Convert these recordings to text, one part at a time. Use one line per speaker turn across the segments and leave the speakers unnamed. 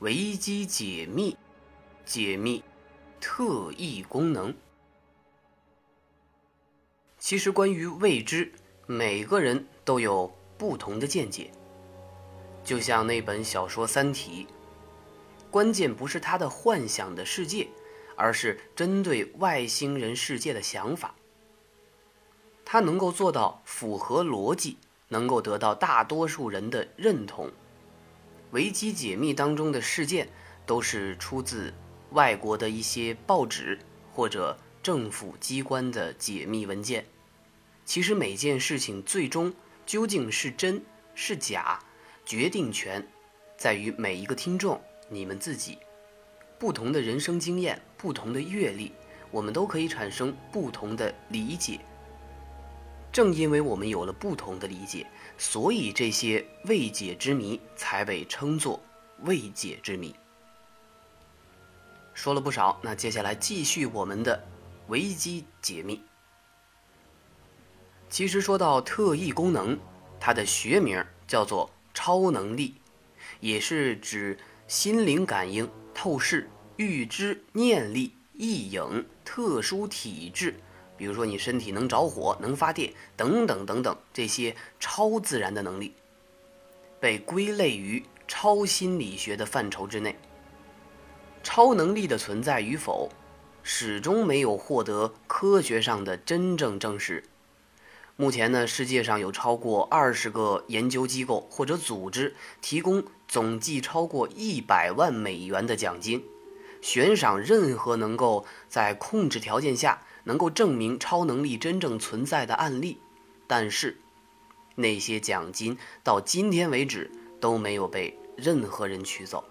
维基解密，解密特异功能。其实，关于未知，每个人都有不同的见解。就像那本小说《三体》，关键不是他的幻想的世界，而是针对外星人世界的想法。他能够做到符合逻辑，能够得到大多数人的认同。维基解密当中的事件，都是出自外国的一些报纸或者政府机关的解密文件。其实每件事情最终究竟是真是假，决定权在于每一个听众，你们自己。不同的人生经验，不同的阅历，我们都可以产生不同的理解。正因为我们有了不同的理解，所以这些未解之谜才被称作未解之谜。说了不少，那接下来继续我们的维基解密。其实说到特异功能，它的学名叫做超能力，也是指心灵感应、透视、预知、念力、异影、特殊体质，比如说你身体能着火、能发电等等等等这些超自然的能力，被归类于超心理学的范畴之内。超能力的存在与否，始终没有获得科学上的真正证实。目前呢，世界上有超过二十个研究机构或者组织提供总计超过一百万美元的奖金，悬赏任何能够在控制条件下能够证明超能力真正存在的案例。但是，那些奖金到今天为止都没有被任何人取走。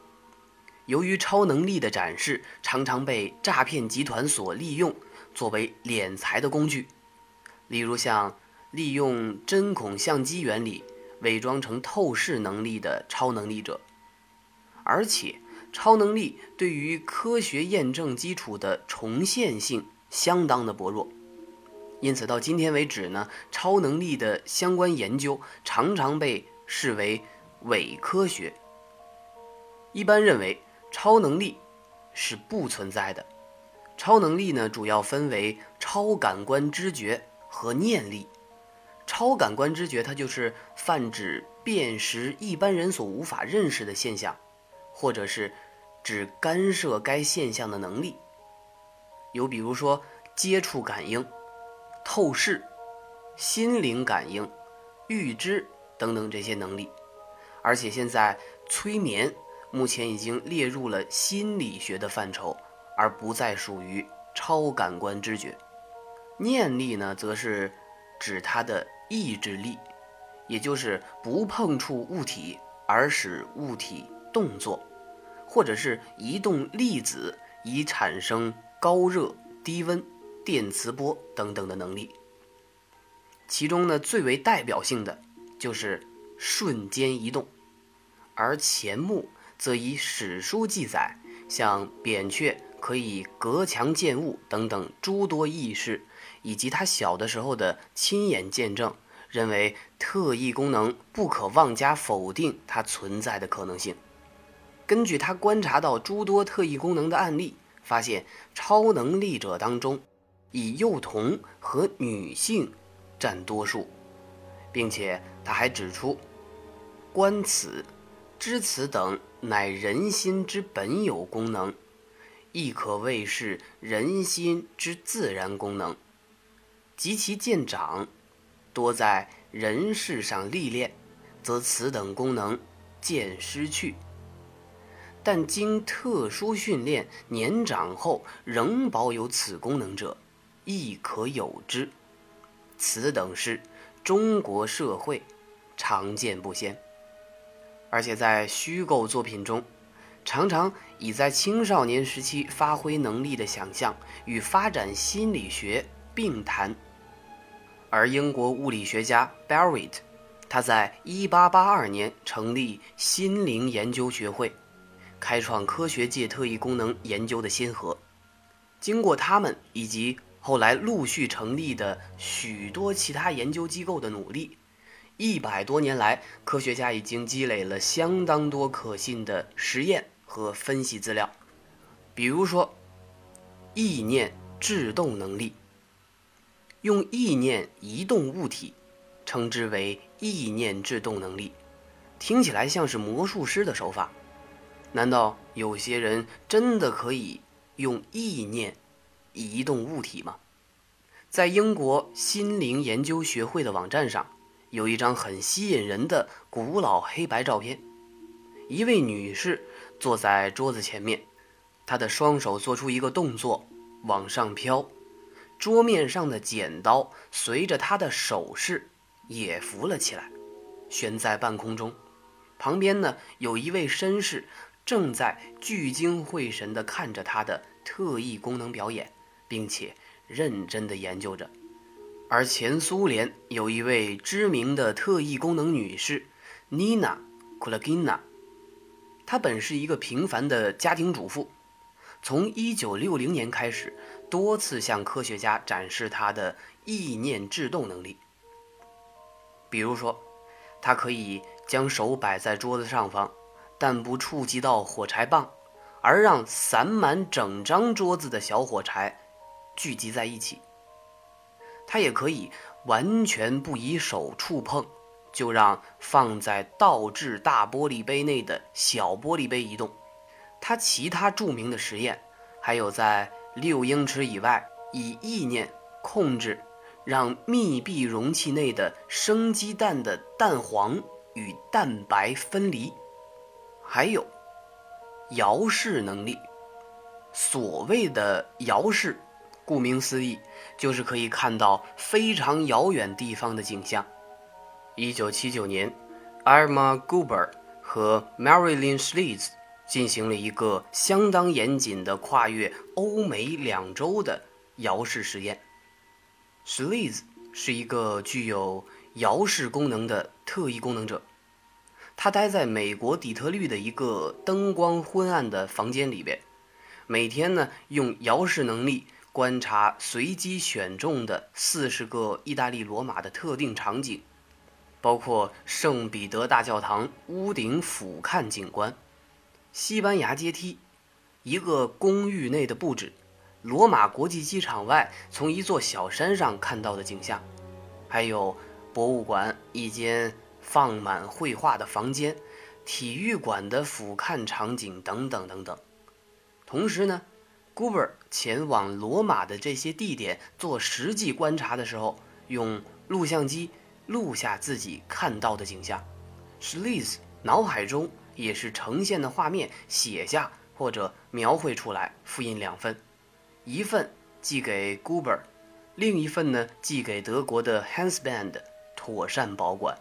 由于超能力的展示常常被诈骗集团所利用，作为敛财的工具，例如像。利用针孔相机原理伪装成透视能力的超能力者，而且超能力对于科学验证基础的重现性相当的薄弱，因此到今天为止呢，超能力的相关研究常常被视为伪科学。一般认为超能力是不存在的，超能力呢主要分为超感官知觉和念力。超感官知觉，它就是泛指辨识一般人所无法认识的现象，或者是指干涉该现象的能力。有比如说接触感应、透视、心灵感应、预知等等这些能力。而且现在催眠目前已经列入了心理学的范畴，而不再属于超感官知觉。念力呢，则是指它的。意志力，也就是不碰触物体而使物体动作，或者是移动粒子以产生高热、低温、电磁波等等的能力。其中呢，最为代表性的就是瞬间移动，而钱穆则以史书记载，像扁鹊可以隔墙见物等等诸多轶事。以及他小的时候的亲眼见证，认为特异功能不可妄加否定它存在的可能性。根据他观察到诸多特异功能的案例，发现超能力者当中，以幼童和女性占多数，并且他还指出，观此、知此等乃人心之本有功能，亦可谓是人心之自然功能。及其渐长，多在人世上历练，则此等功能渐失去。但经特殊训练，年长后仍保有此功能者，亦可有之。此等事，中国社会常见不鲜。而且在虚构作品中，常常以在青少年时期发挥能力的想象与发展心理学并谈。而英国物理学家 Barrett，他在1882年成立心灵研究学会，开创科学界特异功能研究的先河。经过他们以及后来陆续成立的许多其他研究机构的努力，一百多年来，科学家已经积累了相当多可信的实验和分析资料。比如说，意念制动能力，用意念移动物体，称之为意念制动能力。听起来像是魔术师的手法，难道有些人真的可以用意念移动物体吗？在英国心灵研究学会的网站上，有一张很吸引人的古老黑白照片，一位女士坐在桌子前面。她的双手做出一个动作，往上飘，桌面上的剪刀随着她的手势也浮了起来，悬在半空中。旁边呢，有一位绅士正在聚精会神地看着他的特异功能表演，并且认真地研究着。而前苏联有一位知名的特异功能女士，Nina Kulagina，她本是一个平凡的家庭主妇。从一九六零年开始，多次向科学家展示她的意念制动能力。比如说，他可以将手摆在桌子上方，但不触及到火柴棒，而让散满整张桌子的小火柴聚集在一起。他也可以完全不以手触碰，就让放在倒置大玻璃杯内的小玻璃杯移动。他其他著名的实验，还有在六英尺以外以意念控制，让密闭容器内的生鸡蛋的蛋黄与蛋白分离，还有遥视能力。所谓的遥视，顾名思义，就是可以看到非常遥远地方的景象。一九七九年，Irma Guber 和 Marilyn Schliz。进行了一个相当严谨的跨越欧美两洲的遥视实验。s h l e z 是一个具有遥视功能的特异功能者，他待在美国底特律的一个灯光昏暗的房间里边，每天呢用遥视能力观察随机选中的四十个意大利罗马的特定场景，包括圣彼得大教堂屋顶俯瞰景观。西班牙阶梯，一个公寓内的布置，罗马国际机场外从一座小山上看到的景象，还有博物馆一间放满绘画的房间，体育馆的俯瞰场景等等等等。同时呢，Guber 前往罗马的这些地点做实际观察的时候，用录像机录下自己看到的景象 s h l e z 脑海中。也是呈现的画面写下或者描绘出来，复印两份，一份寄给 Guber，另一份呢寄给德国的 Hansband，妥善保管。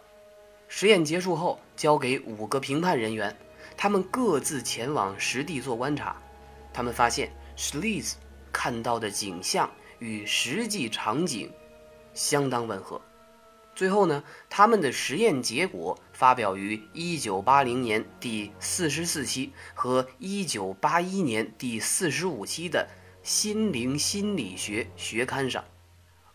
实验结束后，交给五个评判人员，他们各自前往实地做观察。他们发现 s h l e z 看到的景象与实际场景相当吻合。最后呢，他们的实验结果发表于1980年第四十四期和1981年第四十五期的《心灵心理学》学刊上。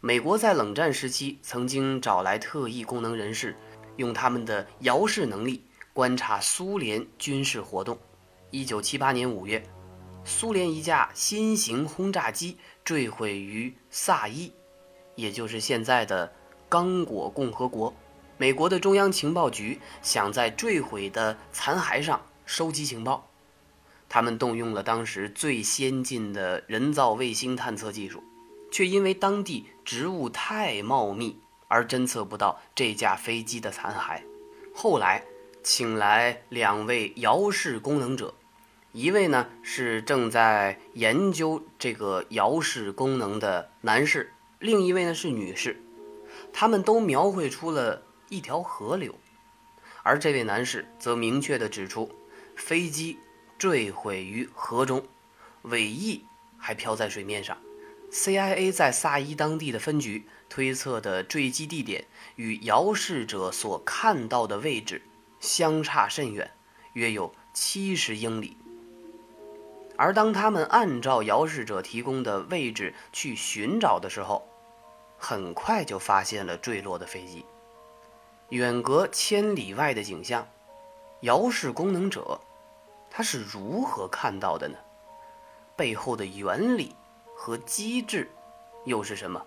美国在冷战时期曾经找来特异功能人士，用他们的遥视能力观察苏联军事活动。1978年5月，苏联一架新型轰炸机坠毁于萨伊，也就是现在的。刚果共和国，美国的中央情报局想在坠毁的残骸上收集情报，他们动用了当时最先进的人造卫星探测技术，却因为当地植物太茂密而侦测不到这架飞机的残骸。后来，请来两位遥视功能者，一位呢是正在研究这个遥视功能的男士，另一位呢是女士。他们都描绘出了一条河流，而这位男士则明确地指出，飞机坠毁于河中，尾翼还飘在水面上。CIA 在萨伊当地的分局推测的坠机地点与遥视者所看到的位置相差甚远，约有七十英里。而当他们按照遥视者提供的位置去寻找的时候，很快就发现了坠落的飞机，远隔千里外的景象，遥视功能者他是如何看到的呢？背后的原理和机制又是什么？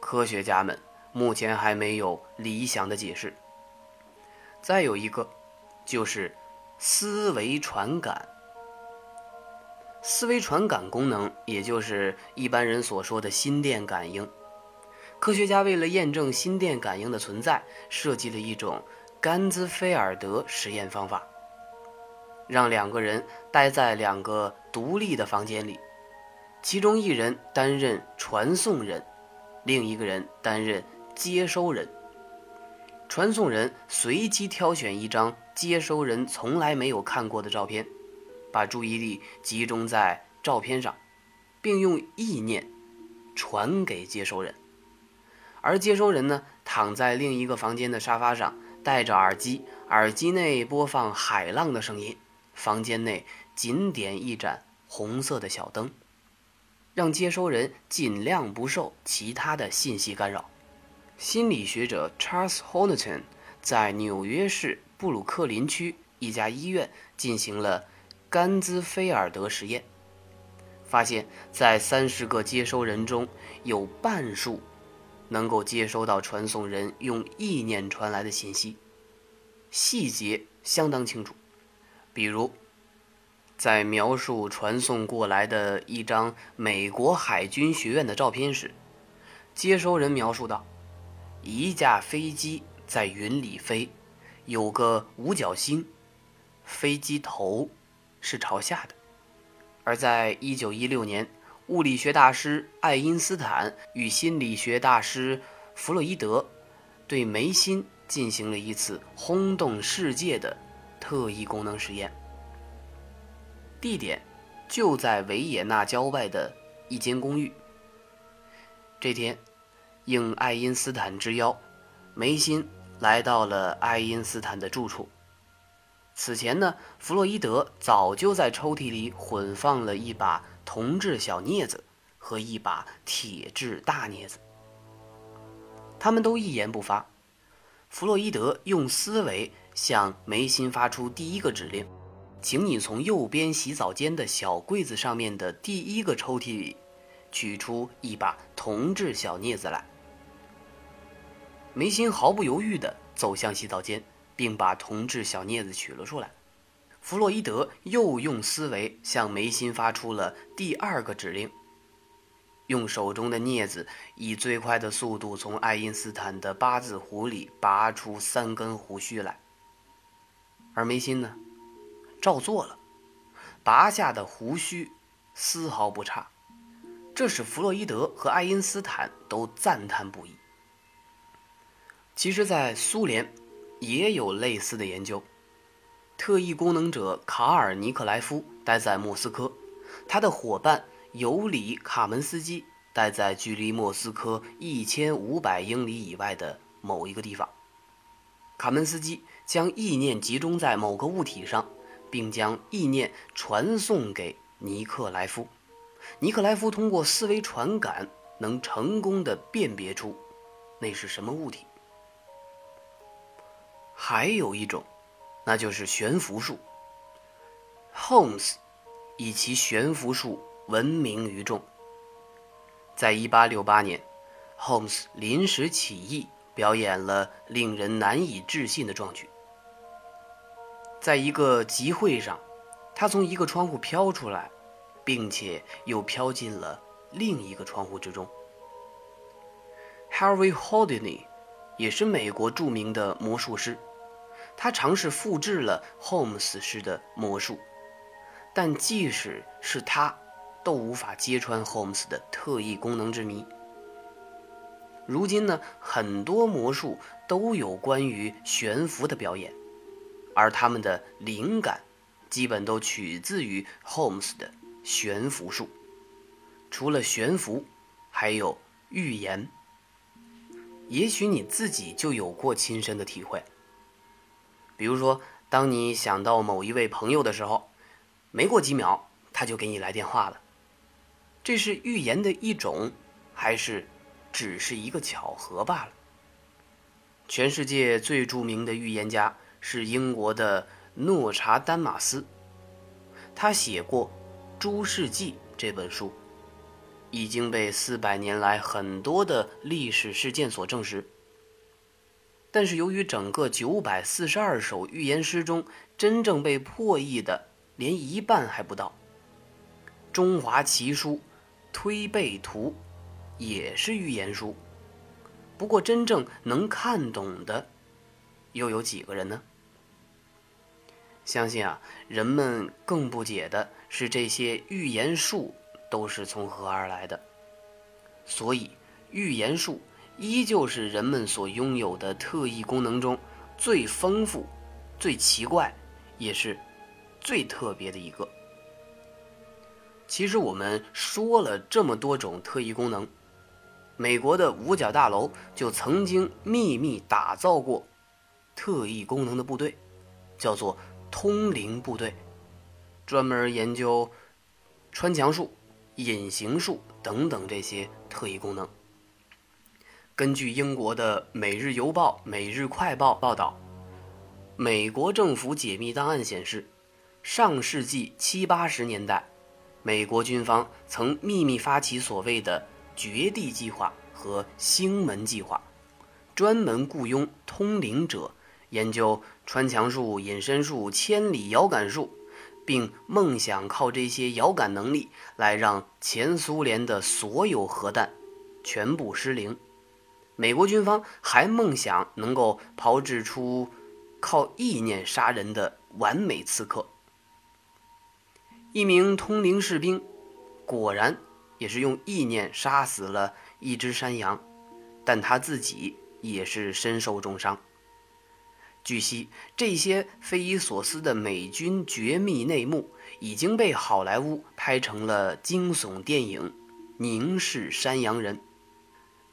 科学家们目前还没有理想的解释。再有一个，就是思维传感。思维传感功能，也就是一般人所说的心电感应。科学家为了验证心电感应的存在，设计了一种甘兹菲尔德实验方法，让两个人待在两个独立的房间里，其中一人担任传送人，另一个人担任接收人。传送人随机挑选一张接收人从来没有看过的照片，把注意力集中在照片上，并用意念传给接收人。而接收人呢，躺在另一个房间的沙发上，戴着耳机，耳机内播放海浪的声音，房间内仅点一盏红色的小灯，让接收人尽量不受其他的信息干扰。心理学者 Charles Honerton 在纽约市布鲁克林区一家医院进行了甘兹菲尔德实验，发现，在三十个接收人中有半数能够接收到传送人用意念传来的信息，细节相当清楚。比如，在描述传送过来的一张美国海军学院的照片时，接收人描述道。一架飞机在云里飞，有个五角星，飞机头是朝下的。而在一九一六年，物理学大师爱因斯坦与心理学大师弗洛伊德对眉心进行了一次轰动世界的特异功能实验，地点就在维也纳郊外的一间公寓。这天。应爱因斯坦之邀，梅辛来到了爱因斯坦的住处。此前呢，弗洛伊德早就在抽屉里混放了一把铜制小镊子和一把铁制大镊子。他们都一言不发。弗洛伊德用思维向梅辛发出第一个指令：“请你从右边洗澡间的小柜子上面的第一个抽屉里取出一把铜制小镊子来。”梅心毫不犹豫地走向洗澡间，并把铜制小镊子取了出来。弗洛伊德又用思维向梅心发出了第二个指令：用手中的镊子以最快的速度从爱因斯坦的八字胡里拔出三根胡须来。而梅心呢，照做了，拔下的胡须丝毫不差，这使弗洛伊德和爱因斯坦都赞叹不已。其实，在苏联也有类似的研究。特异功能者卡尔尼克莱夫待在莫斯科，他的伙伴尤里卡门斯基待在距离莫斯科一千五百英里以外的某一个地方。卡门斯基将意念集中在某个物体上，并将意念传送给尼克莱夫。尼克莱夫通过思维传感，能成功的辨别出那是什么物体。还有一种，那就是悬浮术。Holmes 以其悬浮术闻名于众。在1868年，Holmes 临时起意表演了令人难以置信的壮举。在一个集会上，他从一个窗户飘出来，并且又飘进了另一个窗户之中。Harry Houdini 也是美国著名的魔术师。他尝试复制了 Holmes 师的魔术，但即使是他，都无法揭穿 Holmes 的特异功能之谜。如今呢，很多魔术都有关于悬浮的表演，而他们的灵感基本都取自于 Holmes 的悬浮术。除了悬浮，还有预言。也许你自己就有过亲身的体会。比如说，当你想到某一位朋友的时候，没过几秒他就给你来电话了。这是预言的一种，还是只是一个巧合罢了？全世界最著名的预言家是英国的诺查丹马斯，他写过《诸世纪》这本书，已经被四百年来很多的历史事件所证实。但是由于整个九百四十二首预言诗中，真正被破译的连一半还不到，《中华奇书》《推背图》也是预言书。不过，真正能看懂的，又有几个人呢？相信啊，人们更不解的是这些预言术都是从何而来的。所以，预言术依旧是人们所拥有的特异功能中最丰富、最奇怪，也是最特别的一个。其实，我们说了这么多种特异功能。美国的五角大楼就曾经秘密打造过特异功能的部队，叫做通灵部队，专门研究穿墙术、隐形术等等这些特异功能。根据英国的《每日邮报》《每日快报》报道，美国政府解密档案显示，上世纪七八十年代，美国军方曾秘密发起所谓的。绝地计划和星门计划，专门雇佣通灵者研究穿墙术、隐身术、千里遥感术，并梦想靠这些遥感能力来让前苏联的所有核弹全部失灵。美国军方还梦想能够炮制出靠意念杀人的完美刺客。一名通灵士兵果然。也是用意念杀死了一只山羊，但他自己也是身受重伤。据悉，这些匪夷所思的美军绝密内幕已经被好莱坞拍成了惊悚电影《凝视山羊人》。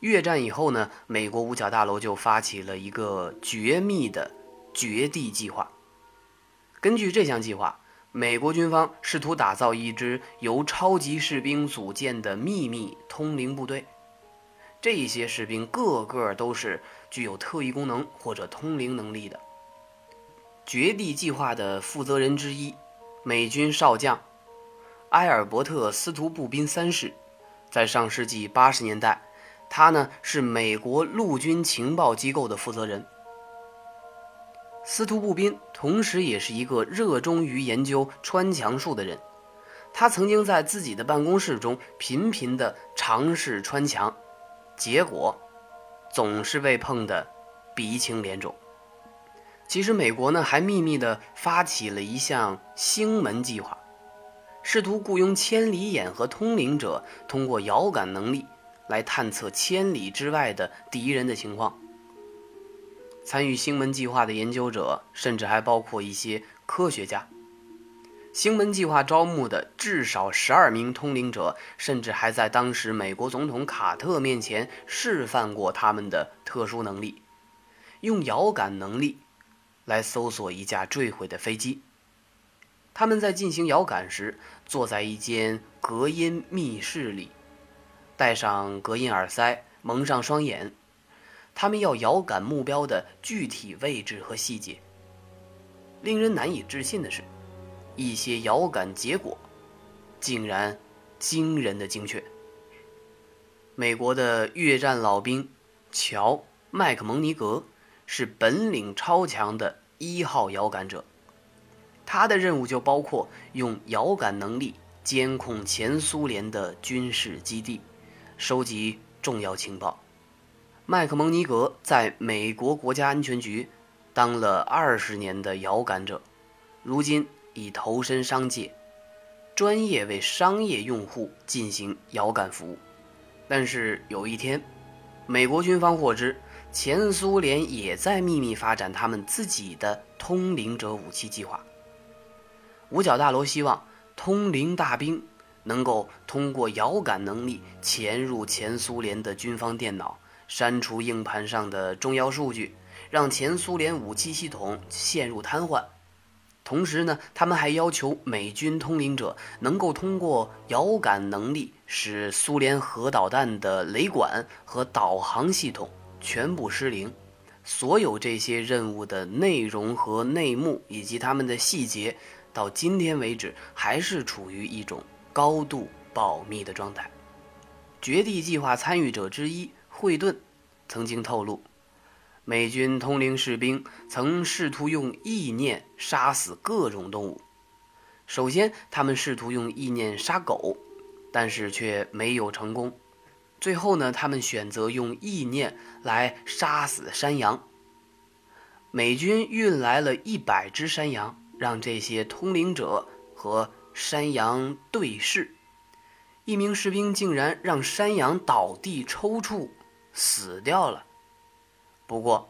越战以后呢，美国五角大楼就发起了一个绝密的绝地计划。根据这项计划。美国军方试图打造一支由超级士兵组建的秘密通灵部队，这些士兵个个都是具有特异功能或者通灵能力的。绝地计划的负责人之一，美军少将埃尔伯特·斯图布宾三世，在上世纪八十年代，他呢是美国陆军情报机构的负责人。司徒步兵同时也是一个热衷于研究穿墙术的人，他曾经在自己的办公室中频频地尝试穿墙，结果总是被碰得鼻青脸肿。其实，美国呢还秘密地发起了一项星门计划，试图雇佣千里眼和通灵者，通过遥感能力来探测千里之外的敌人的情况。参与星门计划的研究者，甚至还包括一些科学家。星门计划招募的至少十二名通灵者，甚至还在当时美国总统卡特面前示范过他们的特殊能力，用遥感能力来搜索一架坠毁的飞机。他们在进行遥感时，坐在一间隔音密室里，戴上隔音耳塞，蒙上双眼。他们要遥感目标的具体位置和细节。令人难以置信的是，一些遥感结果竟然惊人的精确。美国的越战老兵乔·麦克蒙尼格是本领超强的一号遥感者，他的任务就包括用遥感能力监控前苏联的军事基地，收集重要情报。麦克蒙尼格在美国国家安全局当了二十年的遥感者，如今已投身商界，专业为商业用户进行遥感服务。但是有一天，美国军方获知前苏联也在秘密发展他们自己的通灵者武器计划。五角大楼希望通灵大兵能够通过遥感能力潜入前苏联的军方电脑。删除硬盘上的重要数据，让前苏联武器系统陷入瘫痪。同时呢，他们还要求美军通灵者能够通过遥感能力，使苏联核导弹的雷管和导航系统全部失灵。所有这些任务的内容和内幕，以及他们的细节，到今天为止还是处于一种高度保密的状态。绝地计划参与者之一惠顿曾经透露，美军通灵士兵曾试图用意念杀死各种动物。首先，他们试图用意念杀狗，但是却没有成功。最后呢，他们选择用意念来杀死山羊。美军运来了一百只山羊，让这些通灵者和山羊对视。一名士兵竟然让山羊倒地抽搐，死掉了。不过，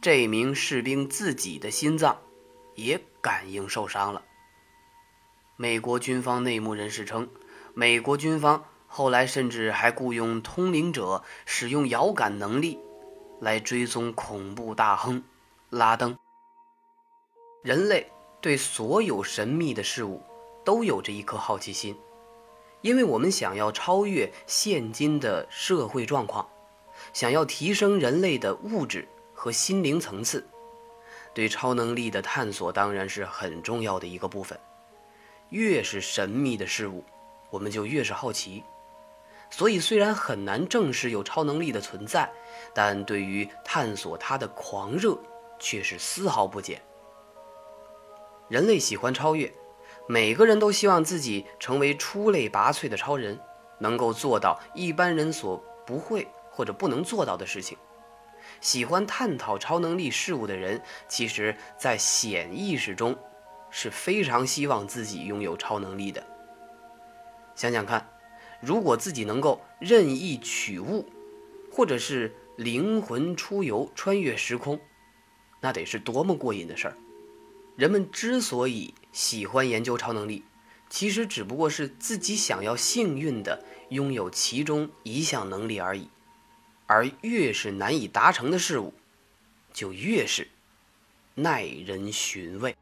这名士兵自己的心脏也感应受伤了。美国军方内幕人士称，美国军方后来甚至还雇佣通灵者，使用遥感能力来追踪恐怖大亨拉登。人类对所有神秘的事物都有着一颗好奇心。因为我们想要超越现今的社会状况，想要提升人类的物质和心灵层次，对超能力的探索当然是很重要的一个部分。越是神秘的事物，我们就越是好奇。所以，虽然很难证实有超能力的存在，但对于探索它的狂热却是丝毫不减。人类喜欢超越。每个人都希望自己成为出类拔萃的超人，能够做到一般人所不会或者不能做到的事情。喜欢探讨超能力事物的人，其实在潜意识中是非常希望自己拥有超能力的。想想看，如果自己能够任意取物，或者是灵魂出游、穿越时空，那得是多么过瘾的事儿！人们之所以喜欢研究超能力，其实只不过是自己想要幸运的拥有其中一项能力而已。而越是难以达成的事物，就越是耐人寻味。